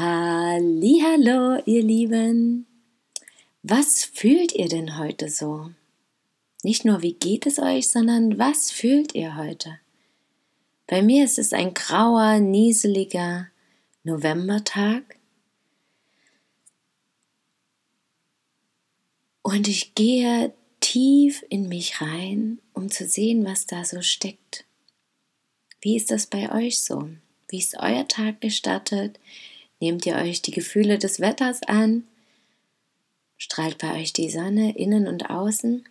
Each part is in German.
Hallo, ihr Lieben. Was fühlt ihr denn heute so? Nicht nur wie geht es euch, sondern was fühlt ihr heute? Bei mir ist es ein grauer, nieseliger Novembertag. Und ich gehe tief in mich rein, um zu sehen, was da so steckt. Wie ist das bei euch so? Wie ist euer Tag gestartet? Nehmt ihr euch die Gefühle des Wetters an? Strahlt bei euch die Sonne innen und außen?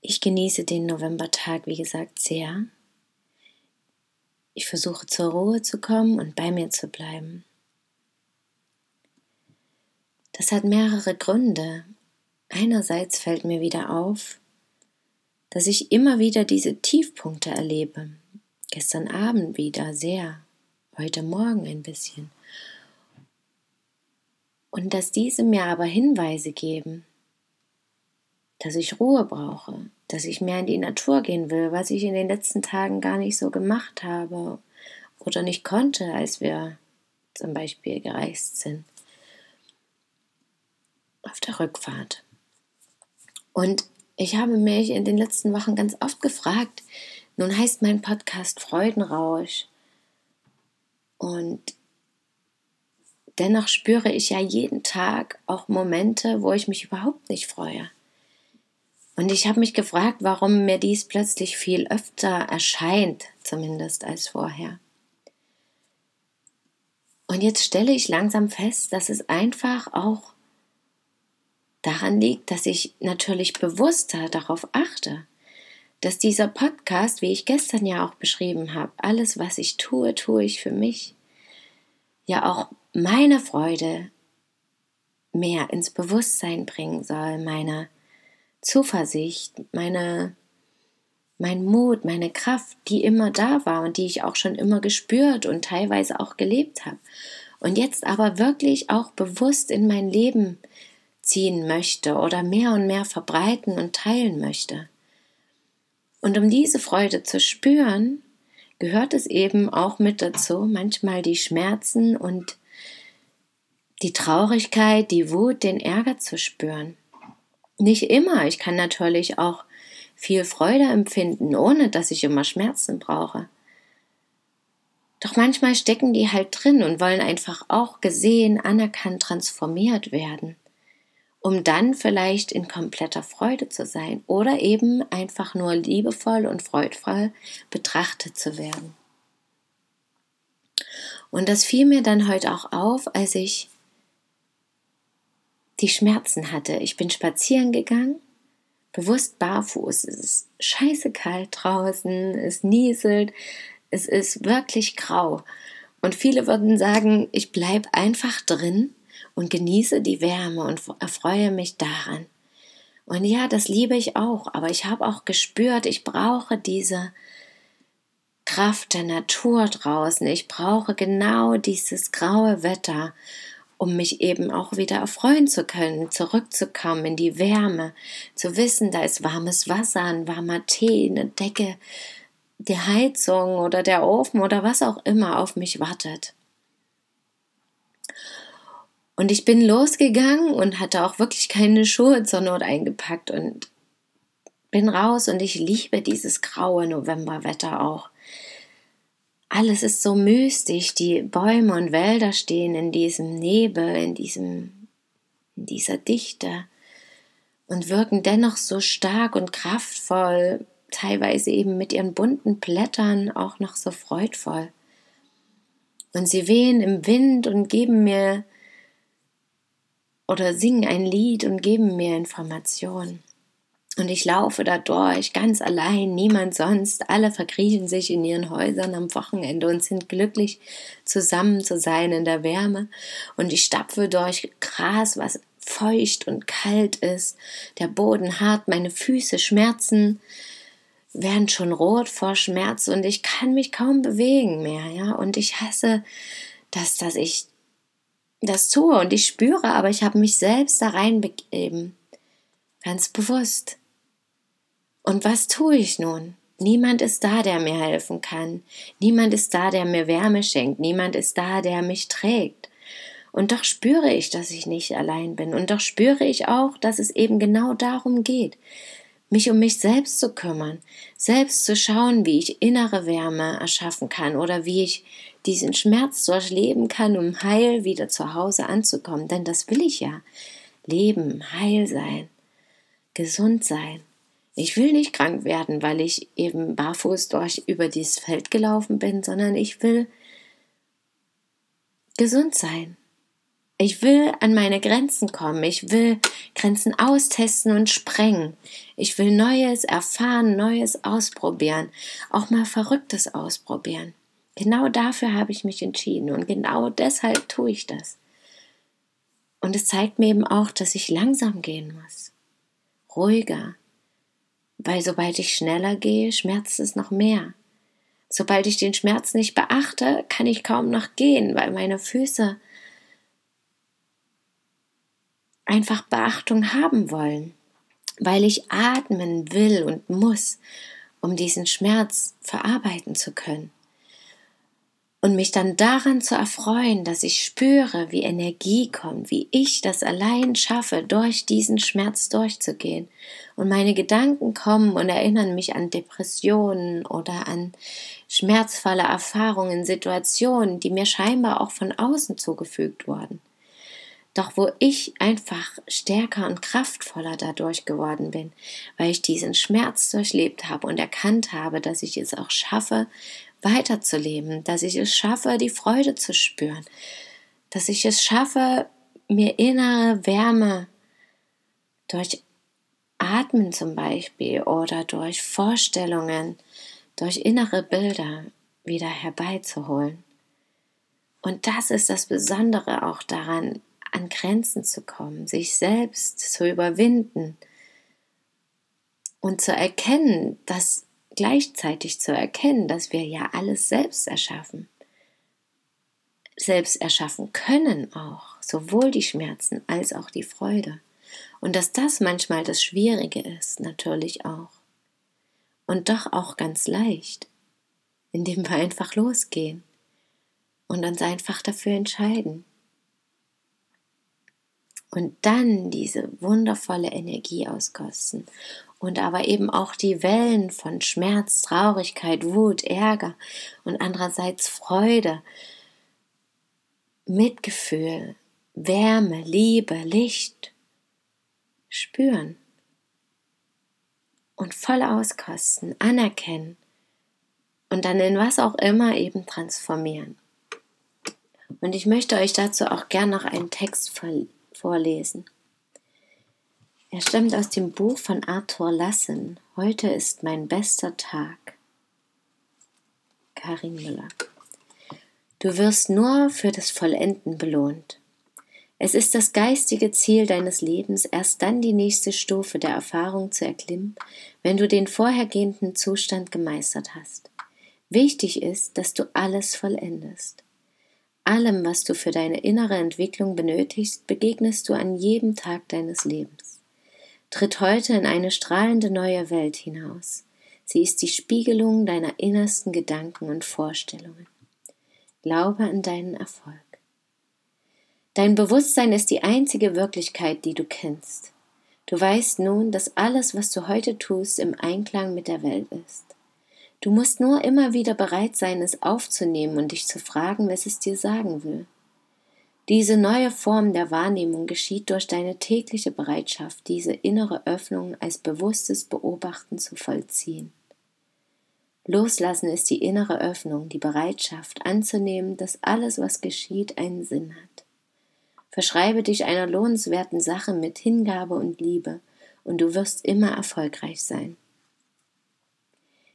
Ich genieße den Novembertag, wie gesagt, sehr. Ich versuche zur Ruhe zu kommen und bei mir zu bleiben. Das hat mehrere Gründe. Einerseits fällt mir wieder auf, dass ich immer wieder diese Tiefpunkte erlebe. Gestern Abend wieder sehr heute Morgen ein bisschen. Und dass diese mir aber Hinweise geben, dass ich Ruhe brauche, dass ich mehr in die Natur gehen will, was ich in den letzten Tagen gar nicht so gemacht habe oder nicht konnte, als wir zum Beispiel gereist sind. Auf der Rückfahrt. Und ich habe mich in den letzten Wochen ganz oft gefragt, nun heißt mein Podcast Freudenrausch. Und dennoch spüre ich ja jeden Tag auch Momente, wo ich mich überhaupt nicht freue. Und ich habe mich gefragt, warum mir dies plötzlich viel öfter erscheint, zumindest als vorher. Und jetzt stelle ich langsam fest, dass es einfach auch daran liegt, dass ich natürlich bewusster darauf achte, dass dieser Podcast, wie ich gestern ja auch beschrieben habe, alles, was ich tue, tue ich für mich, ja auch meine Freude mehr ins Bewusstsein bringen soll, meine Zuversicht, meine, mein Mut, meine Kraft, die immer da war und die ich auch schon immer gespürt und teilweise auch gelebt habe. Und jetzt aber wirklich auch bewusst in mein Leben ziehen möchte oder mehr und mehr verbreiten und teilen möchte. Und um diese Freude zu spüren, gehört es eben auch mit dazu, manchmal die Schmerzen und die Traurigkeit, die Wut, den Ärger zu spüren. Nicht immer. Ich kann natürlich auch viel Freude empfinden, ohne dass ich immer Schmerzen brauche. Doch manchmal stecken die halt drin und wollen einfach auch gesehen, anerkannt, transformiert werden um dann vielleicht in kompletter Freude zu sein oder eben einfach nur liebevoll und freudvoll betrachtet zu werden. Und das fiel mir dann heute auch auf, als ich die Schmerzen hatte. Ich bin spazieren gegangen, bewusst barfuß. Es ist scheiße kalt draußen, es nieselt, es ist wirklich grau. Und viele würden sagen, ich bleibe einfach drin und genieße die Wärme und erfreue mich daran. Und ja, das liebe ich auch, aber ich habe auch gespürt, ich brauche diese Kraft der Natur draußen. Ich brauche genau dieses graue Wetter, um mich eben auch wieder erfreuen zu können, zurückzukommen in die Wärme, zu wissen, da ist warmes Wasser, ein warmer Tee, eine Decke, die Heizung oder der Ofen oder was auch immer auf mich wartet. Und ich bin losgegangen und hatte auch wirklich keine Schuhe zur Not eingepackt und bin raus und ich liebe dieses graue Novemberwetter auch. Alles ist so mystisch, die Bäume und Wälder stehen in diesem Nebel, in diesem in dieser Dichte und wirken dennoch so stark und kraftvoll, teilweise eben mit ihren bunten Blättern auch noch so freudvoll. Und sie wehen im Wind und geben mir oder singen ein Lied und geben mir Informationen. Und ich laufe da durch, ganz allein, niemand sonst. Alle verkriechen sich in ihren Häusern am Wochenende und sind glücklich, zusammen zu sein in der Wärme. Und ich stapfe durch Gras, was feucht und kalt ist. Der Boden hart, meine Füße schmerzen, werden schon rot vor Schmerz und ich kann mich kaum bewegen mehr, ja. Und ich hasse das, dass ich das tue und ich spüre, aber ich habe mich selbst da reinbegeben. Ganz bewusst. Und was tue ich nun? Niemand ist da, der mir helfen kann. Niemand ist da, der mir Wärme schenkt. Niemand ist da, der mich trägt. Und doch spüre ich, dass ich nicht allein bin. Und doch spüre ich auch, dass es eben genau darum geht, mich um mich selbst zu kümmern, selbst zu schauen, wie ich innere Wärme erschaffen kann oder wie ich diesen Schmerz durchleben kann, um heil wieder zu Hause anzukommen. Denn das will ich ja. Leben, heil sein, gesund sein. Ich will nicht krank werden, weil ich eben barfuß durch über dieses Feld gelaufen bin, sondern ich will gesund sein. Ich will an meine Grenzen kommen. Ich will Grenzen austesten und sprengen. Ich will Neues erfahren, Neues ausprobieren, auch mal Verrücktes ausprobieren. Genau dafür habe ich mich entschieden und genau deshalb tue ich das. Und es zeigt mir eben auch, dass ich langsam gehen muss. Ruhiger, weil sobald ich schneller gehe, schmerzt es noch mehr. Sobald ich den Schmerz nicht beachte, kann ich kaum noch gehen, weil meine Füße einfach Beachtung haben wollen, weil ich atmen will und muss, um diesen Schmerz verarbeiten zu können und mich dann daran zu erfreuen, dass ich spüre, wie Energie kommt, wie ich das allein schaffe, durch diesen Schmerz durchzugehen. Und meine Gedanken kommen und erinnern mich an Depressionen oder an schmerzvolle Erfahrungen, Situationen, die mir scheinbar auch von außen zugefügt wurden. Doch wo ich einfach stärker und kraftvoller dadurch geworden bin, weil ich diesen Schmerz durchlebt habe und erkannt habe, dass ich es auch schaffe, weiterzuleben, dass ich es schaffe, die Freude zu spüren, dass ich es schaffe, mir innere Wärme durch Atmen zum Beispiel oder durch Vorstellungen, durch innere Bilder wieder herbeizuholen. Und das ist das Besondere auch daran, an Grenzen zu kommen, sich selbst zu überwinden und zu erkennen, dass gleichzeitig zu erkennen, dass wir ja alles selbst erschaffen. Selbst erschaffen können auch, sowohl die Schmerzen als auch die Freude. Und dass das manchmal das Schwierige ist, natürlich auch. Und doch auch ganz leicht, indem wir einfach losgehen und uns einfach dafür entscheiden. Und dann diese wundervolle Energie auskosten und aber eben auch die Wellen von Schmerz, Traurigkeit, Wut, Ärger und andererseits Freude, Mitgefühl, Wärme, Liebe, Licht spüren und voll auskosten, anerkennen und dann in was auch immer eben transformieren. Und ich möchte euch dazu auch gern noch einen Text vorlesen. Er stammt aus dem Buch von Arthur Lassen. Heute ist mein bester Tag. Karin Müller. Du wirst nur für das Vollenden belohnt. Es ist das geistige Ziel deines Lebens, erst dann die nächste Stufe der Erfahrung zu erklimmen, wenn du den vorhergehenden Zustand gemeistert hast. Wichtig ist, dass du alles vollendest. Allem, was du für deine innere Entwicklung benötigst, begegnest du an jedem Tag deines Lebens tritt heute in eine strahlende neue Welt hinaus. Sie ist die Spiegelung deiner innersten Gedanken und Vorstellungen. Glaube an deinen Erfolg. Dein Bewusstsein ist die einzige Wirklichkeit, die du kennst. Du weißt nun, dass alles, was du heute tust, im Einklang mit der Welt ist. Du musst nur immer wieder bereit sein, es aufzunehmen und dich zu fragen, was es dir sagen will. Diese neue Form der Wahrnehmung geschieht durch deine tägliche Bereitschaft, diese innere Öffnung als bewusstes Beobachten zu vollziehen. Loslassen ist die innere Öffnung, die Bereitschaft anzunehmen, dass alles, was geschieht, einen Sinn hat. Verschreibe dich einer lohnenswerten Sache mit Hingabe und Liebe und du wirst immer erfolgreich sein.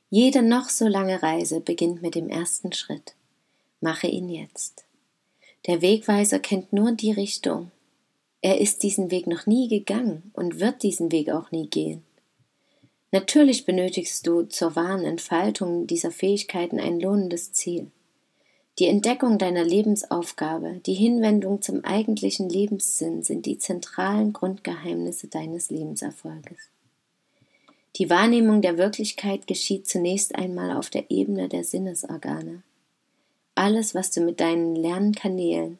Jede noch so lange Reise beginnt mit dem ersten Schritt. Mache ihn jetzt. Der Wegweiser kennt nur die Richtung. Er ist diesen Weg noch nie gegangen und wird diesen Weg auch nie gehen. Natürlich benötigst du zur wahren Entfaltung dieser Fähigkeiten ein lohnendes Ziel. Die Entdeckung deiner Lebensaufgabe, die Hinwendung zum eigentlichen Lebenssinn sind die zentralen Grundgeheimnisse deines Lebenserfolges. Die Wahrnehmung der Wirklichkeit geschieht zunächst einmal auf der Ebene der Sinnesorgane. Alles, was du mit deinen Lernkanälen,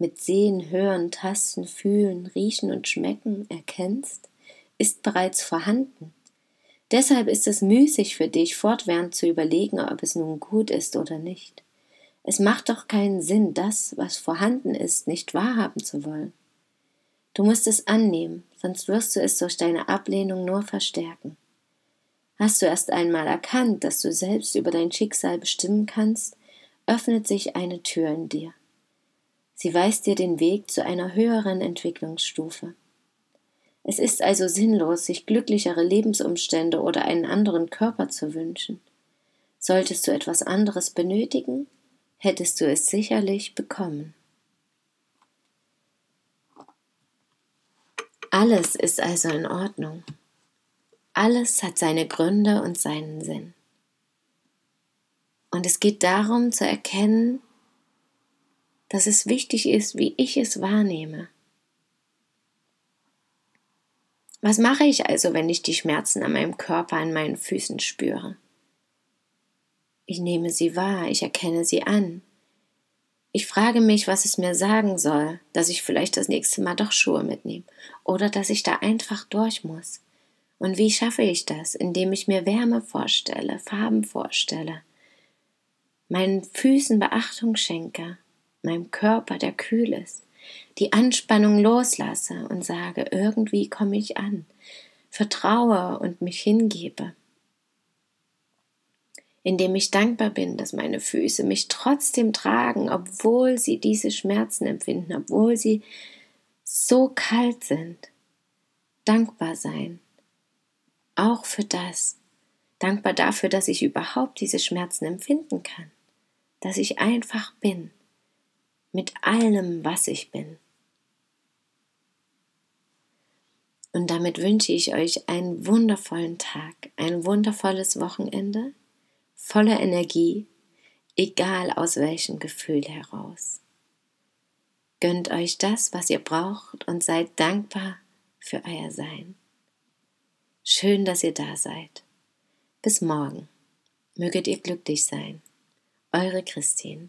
mit Sehen, Hören, Tasten, Fühlen, Riechen und Schmecken erkennst, ist bereits vorhanden. Deshalb ist es müßig für dich, fortwährend zu überlegen, ob es nun gut ist oder nicht. Es macht doch keinen Sinn, das, was vorhanden ist, nicht wahrhaben zu wollen. Du musst es annehmen, sonst wirst du es durch deine Ablehnung nur verstärken. Hast du erst einmal erkannt, dass du selbst über dein Schicksal bestimmen kannst, öffnet sich eine Tür in dir. Sie weist dir den Weg zu einer höheren Entwicklungsstufe. Es ist also sinnlos, sich glücklichere Lebensumstände oder einen anderen Körper zu wünschen. Solltest du etwas anderes benötigen, hättest du es sicherlich bekommen. Alles ist also in Ordnung. Alles hat seine Gründe und seinen Sinn. Und es geht darum zu erkennen, dass es wichtig ist, wie ich es wahrnehme. Was mache ich also, wenn ich die Schmerzen an meinem Körper, an meinen Füßen spüre? Ich nehme sie wahr, ich erkenne sie an. Ich frage mich, was es mir sagen soll, dass ich vielleicht das nächste Mal doch Schuhe mitnehme oder dass ich da einfach durch muss. Und wie schaffe ich das? Indem ich mir Wärme vorstelle, Farben vorstelle, meinen Füßen Beachtung schenke, meinem Körper, der kühl ist, die Anspannung loslasse und sage, irgendwie komme ich an, vertraue und mich hingebe indem ich dankbar bin, dass meine Füße mich trotzdem tragen, obwohl sie diese Schmerzen empfinden, obwohl sie so kalt sind. Dankbar sein. Auch für das. Dankbar dafür, dass ich überhaupt diese Schmerzen empfinden kann. Dass ich einfach bin. Mit allem, was ich bin. Und damit wünsche ich euch einen wundervollen Tag, ein wundervolles Wochenende voller Energie, egal aus welchem Gefühl heraus. Gönnt euch das, was ihr braucht und seid dankbar für euer Sein. Schön, dass ihr da seid. Bis morgen. Möget ihr glücklich sein. Eure Christine.